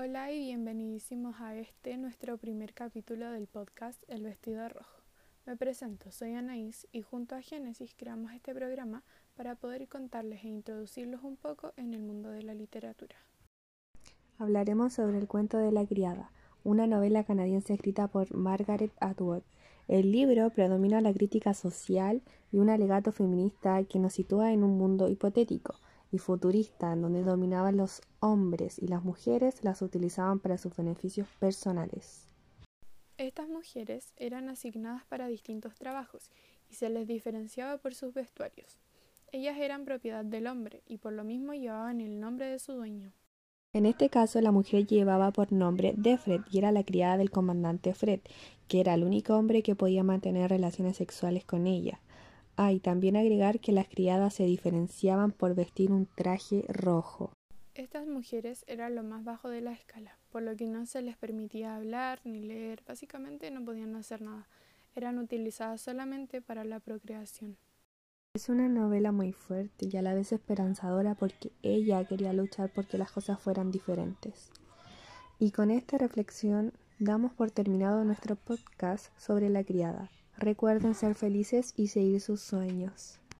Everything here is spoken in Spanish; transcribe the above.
Hola y bienvenidísimos a este nuestro primer capítulo del podcast El vestido rojo. Me presento, soy Anaís y junto a Génesis creamos este programa para poder contarles e introducirlos un poco en el mundo de la literatura. Hablaremos sobre el cuento de la criada, una novela canadiense escrita por Margaret Atwood. El libro predomina la crítica social y un alegato feminista que nos sitúa en un mundo hipotético y futurista en donde dominaban los hombres y las mujeres las utilizaban para sus beneficios personales. Estas mujeres eran asignadas para distintos trabajos y se les diferenciaba por sus vestuarios. Ellas eran propiedad del hombre y por lo mismo llevaban el nombre de su dueño. En este caso, la mujer llevaba por nombre Defred y era la criada del comandante Fred, que era el único hombre que podía mantener relaciones sexuales con ella. Hay también agregar que las criadas se diferenciaban por vestir un traje rojo. Estas mujeres eran lo más bajo de la escala, por lo que no se les permitía hablar ni leer, básicamente no podían hacer nada, eran utilizadas solamente para la procreación. Es una novela muy fuerte y a la vez esperanzadora porque ella quería luchar porque las cosas fueran diferentes. Y con esta reflexión damos por terminado nuestro podcast sobre la criada. Recuerden ser felices y seguir sus sueños.